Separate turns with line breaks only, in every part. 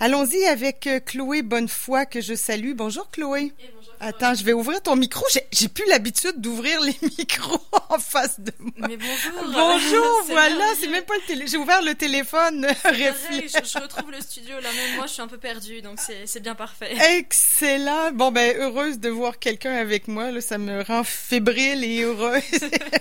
Allons-y avec euh, Chloé Bonnefoy que je salue. Bonjour Chloé. bonjour, Attends, je vais ouvrir ton micro. J'ai plus l'habitude d'ouvrir les micros en face de moi.
Mais bonjour.
Bonjour, voilà, c'est même pas le télé. J'ai ouvert le téléphone.
je, je, retrouve le studio là même moi, je suis un peu perdue, donc c'est bien parfait.
Excellent. Bon ben heureuse de voir quelqu'un avec moi. Là, ça me rend fébrile et heureuse.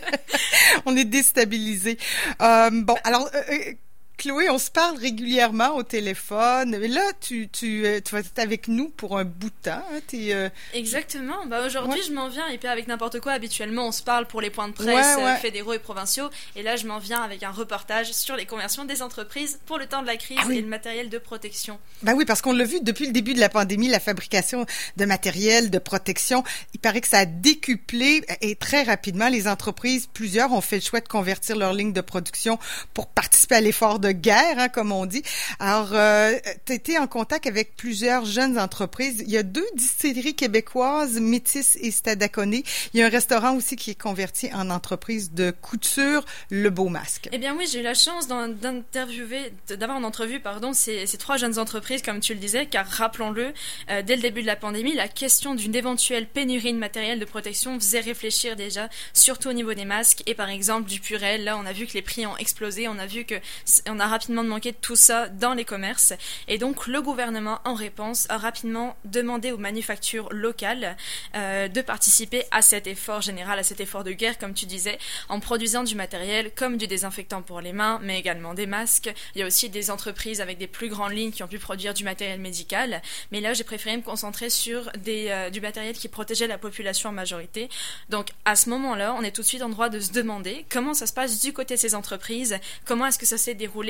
On est déstabilisé. Euh, bon, alors. Euh, euh Chloé, on se parle régulièrement au téléphone. Mais là, tu, tu, euh, tu vas être avec nous pour un bout de temps. Hein,
euh, Exactement. Bah, Aujourd'hui, je m'en viens, et puis avec n'importe quoi, habituellement, on se parle pour les points de presse euh, fédéraux et provinciaux. Et là, je m'en viens avec un reportage sur les conversions des entreprises pour le temps de la crise ah et le matériel de protection.
Bah oui, parce qu'on l'a vu depuis le début de la pandémie, la fabrication de matériel de protection. Il paraît que ça a décuplé et très rapidement, les entreprises, plusieurs ont fait le choix de convertir leur ligne de production pour participer à l'effort de de guerre, hein, comme on dit. Alors, euh, tu été en contact avec plusieurs jeunes entreprises. Il y a deux distilleries québécoises, Métis et Stadaconé. Il y a un restaurant aussi qui est converti en entreprise de couture, Le Beau Masque.
Eh bien oui, j'ai eu la chance d'interviewer, d'avoir en entrevue, pardon, ces, ces, trois jeunes entreprises, comme tu le disais, car rappelons-le, euh, dès le début de la pandémie, la question d'une éventuelle pénurie de matériel de protection faisait réfléchir déjà, surtout au niveau des masques et par exemple du purel. Là, on a vu que les prix ont explosé, on a vu que on a rapidement demandé tout ça dans les commerces. Et donc le gouvernement, en réponse, a rapidement demandé aux manufactures locales euh, de participer à cet effort général, à cet effort de guerre, comme tu disais, en produisant du matériel comme du désinfectant pour les mains, mais également des masques. Il y a aussi des entreprises avec des plus grandes lignes qui ont pu produire du matériel médical. Mais là, j'ai préféré me concentrer sur euh, du matériel qui protégeait la population en majorité. Donc à ce moment-là, on est tout de suite en droit de se demander comment ça se passe du côté de ces entreprises, comment est-ce que ça s'est déroulé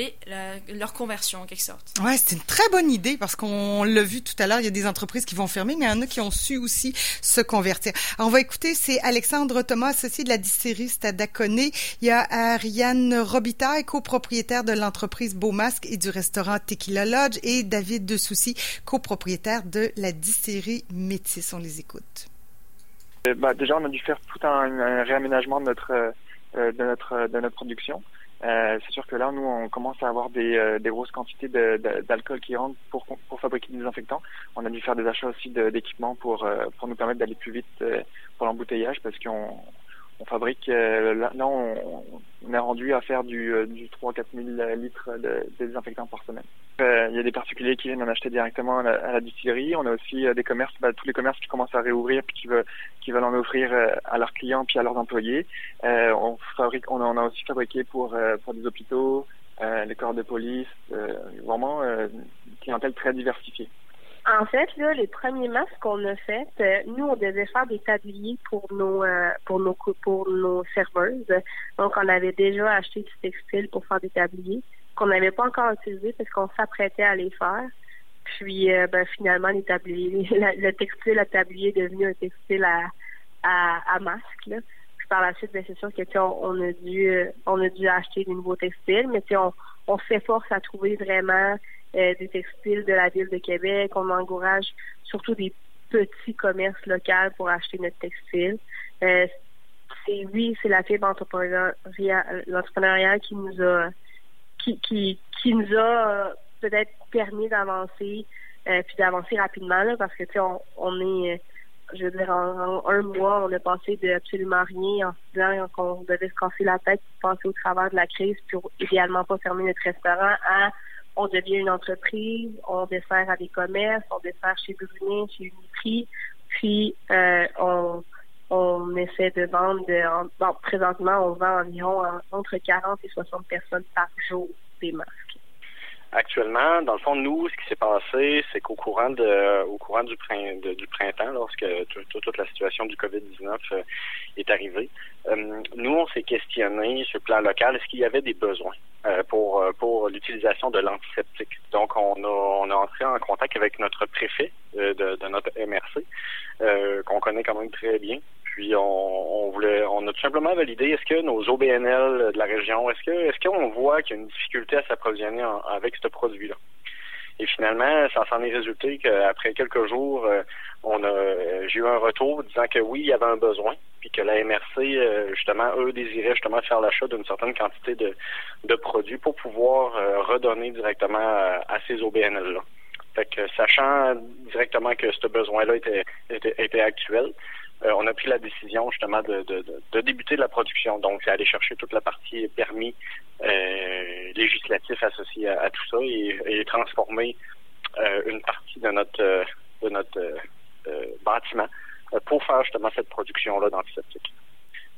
leur conversion en quelque sorte.
Ouais, c'est une très bonne idée parce qu'on l'a vu tout à l'heure, il y a des entreprises qui vont fermer, mais il y en a qui ont su aussi se convertir. Alors, on va écouter, c'est Alexandre Thomas, associé de la distillerie Stadaconé. Il y a Ariane Robitaille, copropriétaire de l'entreprise Beau Masque et du restaurant Tequila Lodge, et David De Soucy, copropriétaire de la distillerie Métis. On les écoute.
Euh, bah, déjà, on a dû faire tout un, réaménagement de notre, euh, de notre, de notre production. Euh, c'est sûr que là, nous, on commence à avoir des, euh, grosses quantités d'alcool qui rentrent pour, pour fabriquer des désinfectants. On a dû faire des achats aussi d'équipements pour, euh, pour nous permettre d'aller plus vite pour l'embouteillage parce qu'on on fabrique, là, on, est rendu à faire du, du 3-4 000 litres de, de désinfectants par semaine. Euh, il y a des particuliers qui viennent en acheter directement à la, distillerie. On a aussi euh, des commerces, bah, tous les commerces qui commencent à réouvrir puis qui veulent, en offrir euh, à leurs clients puis à leurs employés. on fabrique, on, en a aussi fabriqué pour pour des hôpitaux, les corps de police, vraiment une clientèle très diversifiée.
En fait, là, les premiers masques qu'on a fait, nous, on devait faire des tabliers pour nos pour nos pour nos serveuses. Donc, on avait déjà acheté du textile pour faire des tabliers qu'on n'avait pas encore utilisé parce qu'on s'apprêtait à les faire. Puis euh, ben, finalement, les tabliers, le textile à tablier est devenu un textile à, à, masque. Là. Puis par la suite, ben, c'est sûr que on, a dû euh, on a dû acheter des nouveaux textiles, mais on, on s'efforce à trouver vraiment euh, des textiles de la ville de Québec. On encourage surtout des petits commerces locaux pour acheter notre textile. c'est oui, c'est la fibre entrepreneuriale qui nous a qui, qui, qui nous a euh, peut-être permis d'avancer, euh, puis d'avancer rapidement, là, parce que, tu sais, on, on est, euh, je veux dire, en, un mois, on a passé de absolument rien en se disant qu'on devait se casser la tête pour passer au travers de la crise, pour idéalement pas fermer notre restaurant, à on devient une entreprise, on dessert à des commerces, on dessert chez Brunet, chez Uniprix, puis euh, on on essaie de vendre, bon, présentement, on vend environ entre 40 et 60 personnes par jour des masques.
Actuellement, dans le fond, nous, ce qui s'est passé, c'est qu'au courant de, au courant du, du printemps, lorsque toute la situation du COVID-19 euh, est arrivée, euh, nous, on s'est questionné sur le plan local, est-ce qu'il y avait des besoins euh, pour pour l'utilisation de l'antiseptique? Donc, on a, on a entré en contact avec notre préfet de, de notre MRC, qu'on connaît quand même très bien, puis on, voulait, on a tout simplement validé est-ce que nos OBNL de la région, est-ce que est-ce qu'on voit qu'il y a une difficulté à s'approvisionner avec ce produit-là? Et finalement, ça s'en est résulté qu'après quelques jours, euh, on a j'ai eu un retour disant que oui, il y avait un besoin, puis que la MRC, euh, justement, eux désiraient justement faire l'achat d'une certaine quantité de, de produits pour pouvoir euh, redonner directement à, ces OBNL-là. sachant directement que ce besoin-là était, était, actuel, euh, on a pris la décision justement de, de, débuter la production. Donc, c'est aller chercher toute la partie permis euh, législatif associé à, tout ça et, transformer euh, une partie de notre de notre bâtiment pour faire justement cette production-là d'antiseptiques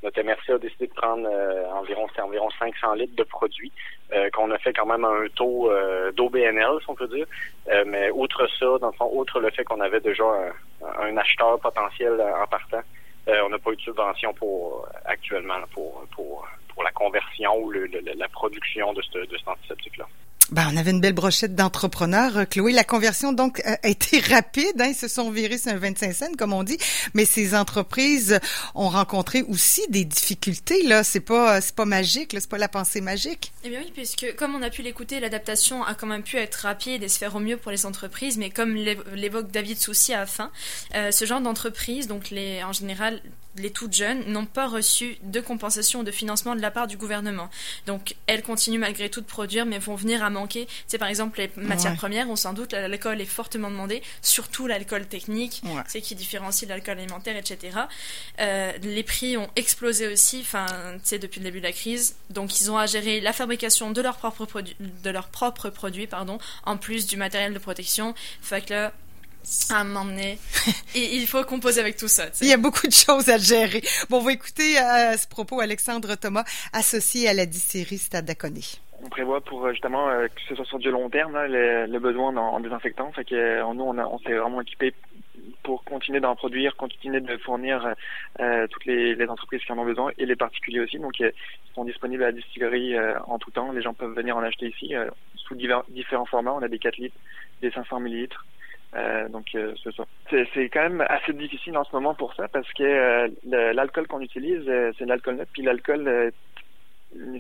notre MRC a décidé de prendre euh, environ environ 500 litres de produits euh, qu'on a fait quand même à un taux euh, d'OBNL, si on peut dire. mais outre ça, dans le fond, outre le fait qu'on avait déjà un, acheteur potentiel en partant, on n'a pas eu de subvention pour actuellement pour, pour, pour la conversion ou le, la production de, ce, de cet antiseptique-là.
Ben, on avait une belle brochette d'entrepreneurs, euh, Chloé. La conversion, donc, a été rapide. Hein, ils se sont virés sur un 25 cents, comme on dit. Mais ces entreprises ont rencontré aussi des difficultés. Là, c'est pas, c'est pas magique. Là, c'est pas la pensée magique.
Eh bien oui, puisque comme on a pu l'écouter, l'adaptation a quand même pu être rapide et se faire au mieux pour les entreprises. Mais comme l'évoque David Soucy à la fin, euh, ce genre d'entreprise, donc les, en général, les toutes jeunes n'ont pas reçu de compensation ou de financement de la part du gouvernement. Donc, elles continuent malgré tout de produire, mais vont venir à manquer. C'est par exemple les matières premières, on s'en doute, l'alcool est fortement demandé, surtout l'alcool technique, c'est qui différencie l'alcool alimentaire, etc. Euh, les prix ont explosé aussi, enfin, c'est depuis le début de la crise. Donc, ils ont à gérer la fabrication de leurs propres produits, de leurs propres produits, pardon, en plus du matériel de protection. Fait que là, à m'emmener. Et il faut composer avec tout ça.
Il y a beaucoup de choses à gérer. Bon, on va écouter à ce propos Alexandre Thomas, associé à la distillerie Stade d'Aconé.
On prévoit pour euh, justement euh, que ce soit sur du long terme le, besoin en, désinfectant. Fait que euh, nous, on, on s'est vraiment équipé pour continuer d'en produire, continuer de fournir toutes les, entreprises qui en ont besoin et les particuliers aussi. Donc, ils sont disponibles à la distillerie en tout temps. Les gens peuvent venir en acheter ici sous différents formats. On a des 4 litres, des 500 millilitres, euh, donc euh, c'est quand même assez difficile en ce moment pour ça parce que euh, l'alcool qu'on utilise, c'est l'alcool net, puis l'alcool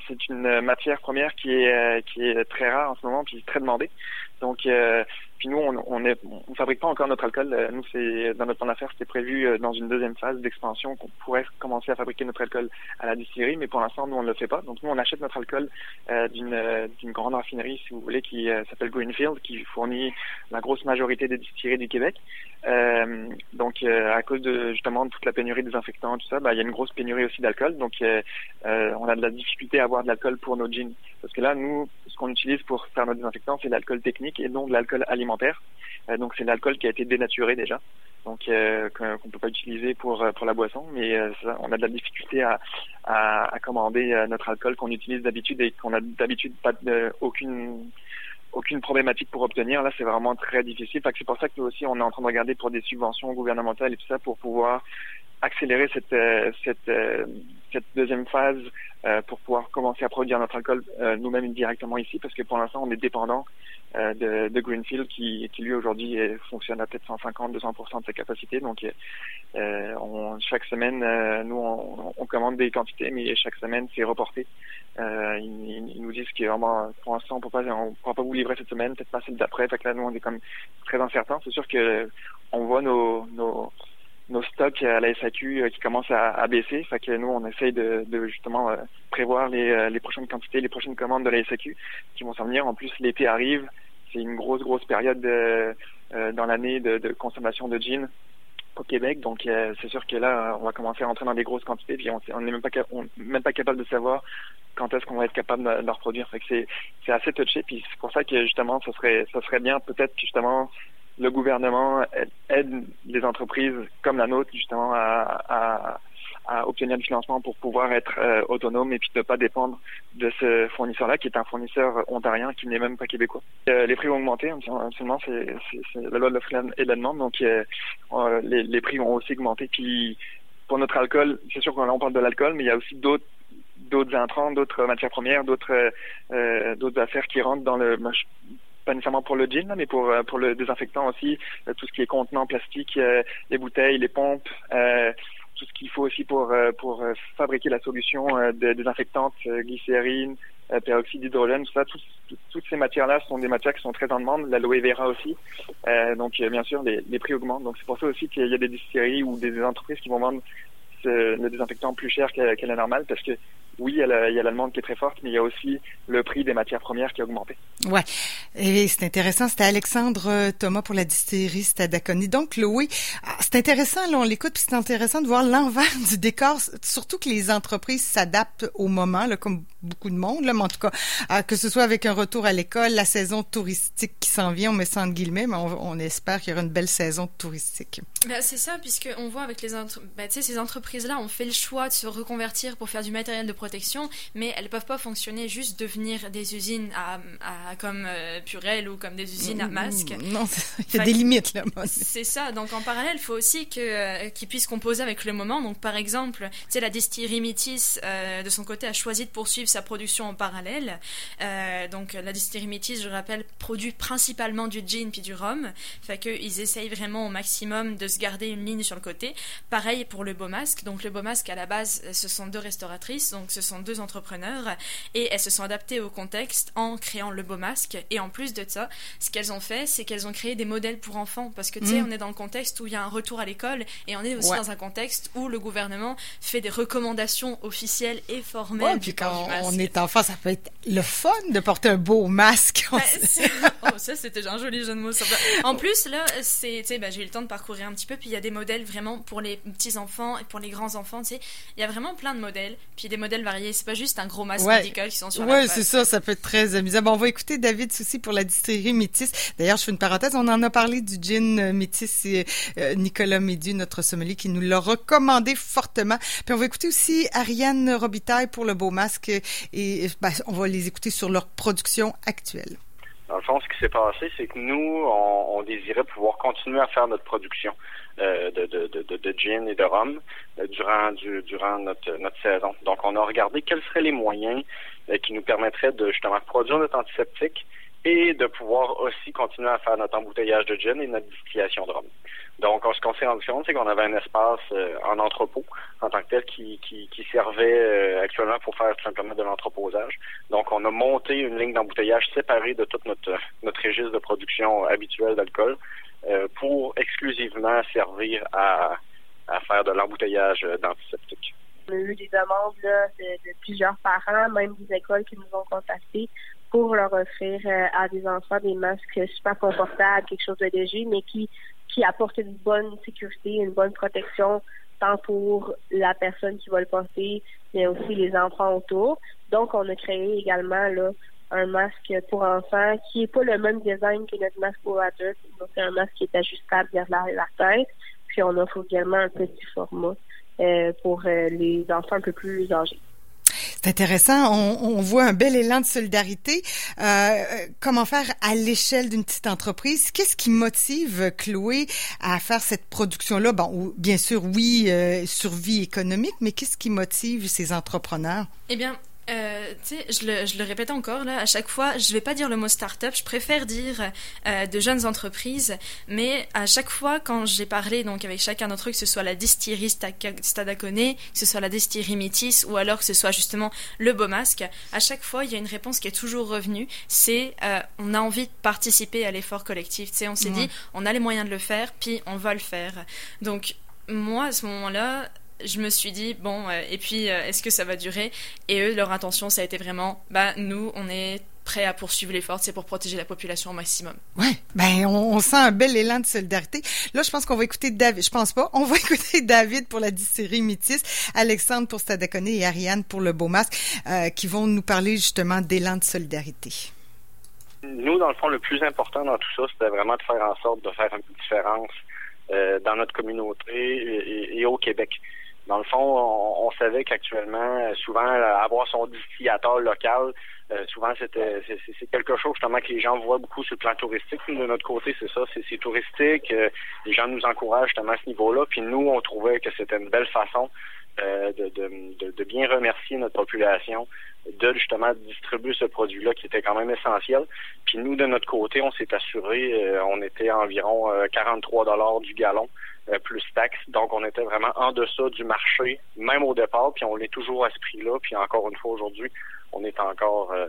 c'est une matière première qui est qui est très rare en ce moment puis très demandée. Donc puis nous, on, on, on fabrique pas encore notre alcool. Euh, nous, c'est dans notre plan d'affaires, c'était prévu euh, dans une deuxième phase d'expansion qu'on pourrait commencer à fabriquer notre alcool à la distillerie, mais pour l'instant, nous, on ne le fait pas. Donc nous, on achète notre alcool euh, d'une d'une grande raffinerie, si vous voulez, qui s'appelle Greenfield, qui fournit la grosse majorité des distilleries du Québec. donc à cause de justement de toute la pénurie des infectants, tout ça, bah, il y a une grosse pénurie aussi d'alcool. Donc on a de la difficulté à avoir de l'alcool pour nos jeans, parce que là, nous, ce qu'on utilise pour faire nos désinfectants, c'est l'alcool technique et non de l'alcool alimentaire euh, donc c'est l'alcool qui a été dénaturé déjà, donc euh, qu'on peut pas utiliser pour euh, pour la boisson, mais on a de la difficulté à, à, commander notre alcool qu'on utilise d'habitude et qu'on a d'habitude pas aucune aucune problématique pour obtenir. Là, c'est vraiment très difficile. C'est pour ça que nous aussi, on est en train de regarder pour des subventions gouvernementales et tout ça pour pouvoir accélérer cette cette cette deuxième phase pour pouvoir commencer à produire notre alcool nous-mêmes directement ici, parce que pour l'instant, on est dépendant euh, de, de, Greenfield qui, qui lui aujourd'hui fonctionne à peut-être 150-200% de sa capacité. Donc euh, on, chaque semaine, euh, nous on, on, commande des quantités, mais chaque semaine c'est reporté. Euh, ils, ils, nous disent que vraiment pour l'instant on peut pas, on pourra pas vous livrer cette semaine, peut-être pas celle d'après. Fait là nous on est comme très incertain. C'est sûr que on voit nos, nos nos stocks à la SAQ qui commencent à, à, baisser. Fait que nous, on essaye de, de justement prévoir les, les, prochaines quantités, les prochaines commandes de la SAQ qui vont s'en venir. En plus, l'été arrive c'est une grosse, grosse période euh, dans l'année de, consommation de jeans au Québec. Donc, euh, c'est sûr que là, on va commencer à rentrer dans des grosses quantités, puis on n'est même pas, même pas capable de savoir quand est-ce qu'on va être capable de, de reproduire. Fait que c'est, assez touché, puis c'est pour ça que justement, ça serait, ça serait bien peut-être justement le gouvernement aide les entreprises comme la nôtre justement à, obtenir du financement pour pouvoir être euh, autonome et puis de pas dépendre de ce fournisseur-là qui est un fournisseur ontarien qui n'est même pas québécois. Euh, les prix ont augmenté, seulement c'est la loi de l'offre et de la demande, donc euh, les, prix ont aussi augmenté. Puis pour notre alcool, c'est sûr qu'on on parle de l'alcool, mais il y a aussi d'autres intrants, d'autres matières premières, d'autres d'autres affaires qui rentrent dans le pas nécessairement pour le gin, mais pour pour le désinfectant aussi, tout ce qui est contenant plastique, les bouteilles, les pompes, tout ce qu'il faut aussi pour euh, pour euh, fabriquer la solution euh, de, désinfectante, glycérine, peroxyde d'hydrogène, tout ça, toutes ces matières-là sont des matières qui sont très en demande, l'aloe vera aussi. donc bien sûr, les, les prix augmentent. Donc c'est pour ça aussi qu'il y a des distilleries ou des entreprises qui vont vendre le désinfectant plus cher qu'à la normale parce que oui, il y, a la, demande qui est très forte, mais il y a aussi le prix des matières premières qui a augmenté.
Ouais, et c'est intéressant. C'était Alexandre euh, Thomas pour la distillerie Stadaconi. Donc, Chloé, ah, c'est intéressant, là, on l'écoute, puis c'est intéressant de voir l'envers du décor, surtout que les entreprises s'adaptent au moment, là, comme beaucoup de monde, là, mais en tout cas, ah, que ce soit avec un retour à l'école, la saison touristique qui s'en vient, on met ça entre guillemets, mais on, espère qu'il y aura une belle saison touristique.
Ben, c'est ça, puisqu'on voit avec les ben, ces entreprises-là ont fait le choix de se reconvertir pour faire du matériel de protection, mais elles peuvent pas fonctionner juste devenir des usines à, comme euh, Purel ou comme des usines à mm, masques.
Non, il y a des limites là.
C'est ça. Donc en parallèle, il faut aussi que euh, qu'ils puissent composer avec le moment. Donc par exemple, tu sais, la distillerie Métis euh, de son côté a choisi de poursuivre sa production en parallèle. donc la distillerie Métis, je rappelle, produit principalement du gin puis du rhum. Fait qu'ils essayent vraiment au maximum de se garder une ligne sur le côté. Pareil pour le Beau Masque. Donc le Beau Masque à la base, ce sont deux restauratrices, donc ce sont deux entrepreneurs et elles se sont adaptées au contexte en créant le Beau Masque. Et en plus de ça, ce qu'elles ont fait, c'est qu'elles ont créé des modèles pour enfants parce que tu sais, mm. on est dans le contexte où il y a un retour à l'école et on est aussi dans un contexte où le gouvernement fait des recommandations officielles et formelles.
puis quand on est enfant, ça peut être le fun de porter un beau masque.
Ben, oh, ça c'était un joli jeu de mots. En plus là, c'est, tu sais, ben, j'ai eu le temps de parcourir un petit peu, puis il y a des modèles vraiment pour les petits enfants et pour les grands enfants. Tu sais, il y a vraiment plein de modèles, puis des modèles variés. C'est pas juste un gros masque médical qui sont sur
ouais, c'est ça. Ça peut être très amusant. Bon, on va écouter David Soucy pour la distillerie Métis. D'ailleurs, je fais une parenthèse. On en a parlé du gin euh, Métis et euh, Nicolas Médu, notre sommelier, qui nous l'a recommandé fortement. Puis on va écouter aussi Ariane Robitaille pour le beau masque et ben, on va les écouter sur leur production actuelle.
Dans le fond, ce qui s'est passé, c'est que nous, on, désirait pouvoir continuer à faire notre production de, de, de, de, gin et de rhum euh, durant, du, durant notre, notre saison. Donc, on a regardé quels seraient les moyens euh, qui nous permettraient de justement produire notre antiseptique et de pouvoir aussi continuer à faire notre embouteillage de gin et notre distillation de rhum. Donc, ce qu'on s'est rendu compte, c'est qu'on avait un espace euh, en entrepôt en tant que tel qui, qui, qui servait euh, actuellement pour faire tout simplement de l'entreposage. Donc, on a monté une ligne d'embouteillage séparée de toute notre, notre registre de production habituel d'alcool euh, pour exclusivement servir à, à faire de l'embouteillage d'antiseptique.
On a eu des demandes de, plusieurs parents, même des écoles qui nous ont contactés pour leur offrir à des enfants des masques super confortables, quelque chose de léger, mais qui qui apporte une bonne sécurité, une bonne protection, tant pour la personne qui va le porter, mais aussi les enfants autour. Donc, on a créé également un masque pour enfants qui est pas le même design que notre masque pour adultes. Donc, c'est un masque qui est ajustable vers la tête. Puis, on offre également un petit format euh, pour euh, les enfants un peu plus âgés.
C'est intéressant. On, voit un bel élan de solidarité. Euh, comment faire à l'échelle d'une petite entreprise? Qu'est-ce qui motive Chloé à faire cette production-là? Bon, bien sûr, oui, euh, survie économique, mais qu'est-ce qui motive ces entrepreneurs?
Eh bien, euh, tu sais, je le, je le, répète encore, là, à chaque fois, je vais pas dire le mot start-up, je préfère dire euh, de jeunes entreprises, mais à chaque fois, quand j'ai parlé donc avec chacun d'entre eux, que ce soit la distillerie Stadacone, que ce soit la distillerie Métis, ou alors que ce soit justement le Beau Masque, à chaque fois, il y a une réponse qui est toujours revenue, c'est euh, on a envie de participer à l'effort collectif. Tu sais, on s'est dit, on a les moyens de le faire, puis on va le faire. Donc, moi, à ce moment-là, je me suis dit, bon, euh, et puis, euh, est-ce que ça va durer? Et eux, leur intention, ça a été vraiment, bah, nous, on est prêts à poursuivre l'effort, c'est pour protéger la population au maximum.
Ouais, ben on, sent un bel élan de solidarité. Là, je pense qu'on va écouter David. Je pense pas. On va écouter David pour la distillerie Métis, Alexandre pour Stadacone et Ariane pour le Beau Masque, euh, qui vont nous parler justement d'élan de solidarité.
Nous, dans le fond, le plus important dans tout ça, c'était vraiment de faire en sorte de faire une différence dans notre communauté et au Québec. Dans le fond, on, savait qu'actuellement, souvent, avoir son distillateur local, euh, souvent c'était c'est quelque chose justement que les gens voient beaucoup sur le plan touristique. de notre côté, c'est ça, c'est touristique. Euh, les gens nous encouragent justement à ce niveau-là. Puis nous, on trouvait que c'était une belle façon euh, de, bien remercier notre population de justement distribuer ce produit-là qui était quand même essentiel. Puis nous, de notre côté, on s'est assuré, on était à environ 43 dollars du gallon euh, plus taxes. Donc, on était vraiment en deçà du marché, même au départ, puis on l'est toujours à ce prix-là. Puis encore une fois, aujourd'hui, on est encore euh,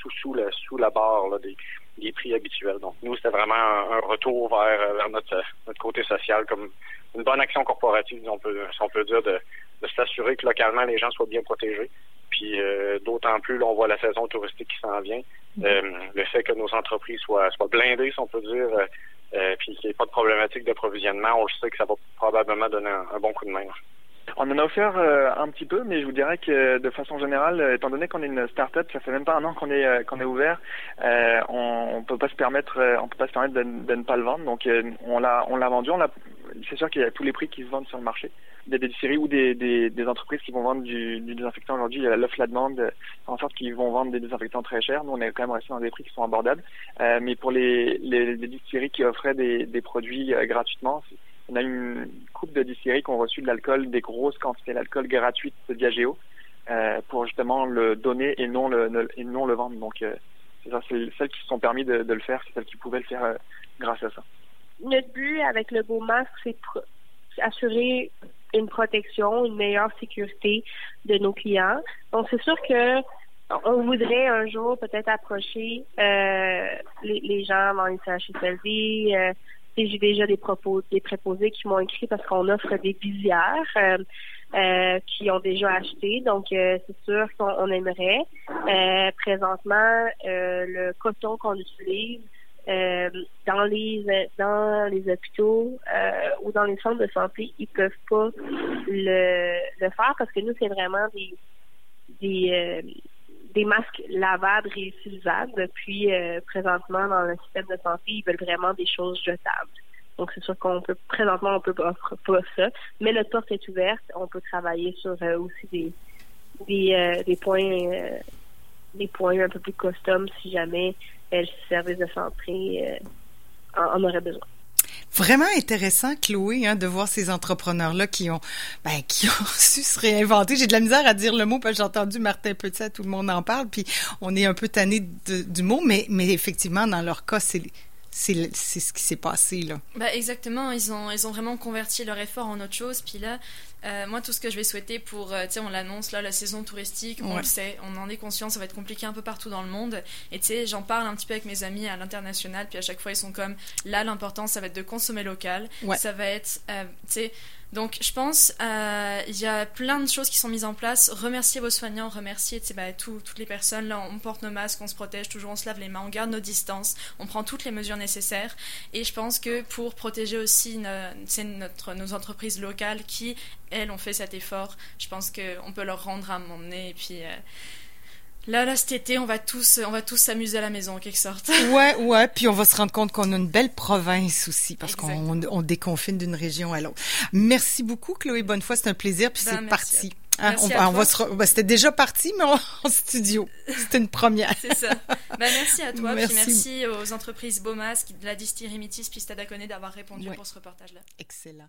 sous, sous, la, sous la barre des, les prix habituels. Donc nous, c'était vraiment un, retour vers, vers notre, notre côté social, comme une bonne action corporative, si on peut, si on peut dire, de, de s'assurer que localement les gens soient bien protégés. Puis euh, d'autant plus, là, on voit la saison touristique qui s'en vient. Mm-hmm. Euh, le fait que nos entreprises soient, soient blindées, si on peut dire, euh, puis qu'il n'y ait pas de problématique d'approvisionnement, on sait que ça va probablement donner un, bon coup de main.
On en a offert euh, un petit peu, mais je vous dirais que de façon générale, étant donné qu'on est une start-up, ça fait même pas un an qu'on est qu'on est ouvert, on, on peut pas se permettre, on peut pas se permettre de, de ne pas le vendre. Donc on l'a on l'a vendu, on l'a c'est sûr qu'il y a tous les prix qui se vendent sur le marché. Des, des distilleries ou des, entreprises qui vont vendre du, désinfectant aujourd'hui, il y a l'offre, la demande, en sorte qu'ils vont vendre des désinfectants très chers. Nous, on est quand même resté dans des prix qui sont abordables. Euh, mais pour les, les, distilleries qui offraient des, produits euh, gratuitement, on a une coupe de distilleries qui ont reçu de l'alcool, des grosses quantités d'alcool gratuites de Diageo, euh, pour justement le donner et non le, vendre. Donc, euh, c'est ça, c'est celles qui se sont permis de, le faire, c'est celles qui pouvaient le faire euh, grâce à ça
notre but avec le beau masque, c'est assurer une protection, une meilleure sécurité de nos clients. Donc, c'est sûr que on voudrait un jour peut-être approcher euh, les, gens dans les CHSLD. Euh, j'ai déjà des propos, des préposés qui m'ont écrit parce qu'on offre des visières euh, euh qui ont déjà acheté. Donc, euh, c'est sûr qu'on aimerait. Euh, présentement, le coton qu'on utilise, euh, dans les dans les hôpitaux euh, ou dans les centres de santé, ils peuvent pas le, le faire parce que nous c'est vraiment des des euh, des masques lavables réutilisables. Puis présentement dans le système de santé, ils veulent vraiment des choses jetables. Donc c'est sûr qu'on peut présentement on peut pas pas ça, mais notre porte est ouverte. On peut travailler sur aussi des des, des points des points un peu plus custom si jamais le service de santé euh, en, aurait besoin.
Vraiment intéressant, Chloé, hein, de voir ces entrepreneurs-là qui ont, ben, qui ont su se réinventer. J'ai de la misère à dire le mot parce que j'ai entendu Martin Petit, tout le monde en parle, puis on est un peu tanné du mot, mais, mais effectivement, dans leur cas, c'est c'est ce qui s'est passé là.
Bah exactement, ils ont ils ont vraiment converti leur effort en autre chose. Puis là, euh, moi tout ce que je vais souhaiter pour, euh, tu sais, on l'annonce là, la saison touristique, on le sait, on en est conscient, ça va être compliqué un peu partout dans le monde. Et tu sais, j'en parle un petit peu avec mes amis à l'international, puis à chaque fois ils sont comme, là l'important ça va être de consommer local, ça va être, euh, tu sais donc, je pense euh, il y a plein de choses qui sont mises en place. Remercier vos soignants, remercier bah, toutes les personnes. Là, on porte nos masques, on se protège toujours, on se lave les mains, on garde nos distances, on prend toutes les mesures nécessaires. Et je pense que pour protéger aussi notre, nos entreprises locales qui, elles, ont fait cet effort, je pense qu'on peut leur rendre à un moment donné. Et puis. Euh, Là, là, cet été, on va tous, on va tous s'amuser à la maison, en quelque sorte.
Ouais, ouais. Puis on va se rendre compte qu'on a une belle province aussi, parce qu'on on déconfine d'une région à l'autre. Merci beaucoup, Chloé Bonnefoy. C'est un plaisir. Puis ben, c'est parti. Hein, on, on, va se ben, c'était déjà parti, mais en studio. C'était une première.
c'est ça. Ben, merci à toi. Merci. Puis merci aux entreprises Beaumas, de la distillerie Métis, puis Stadaconé d'avoir répondu pour ce reportage-là.
Excellent.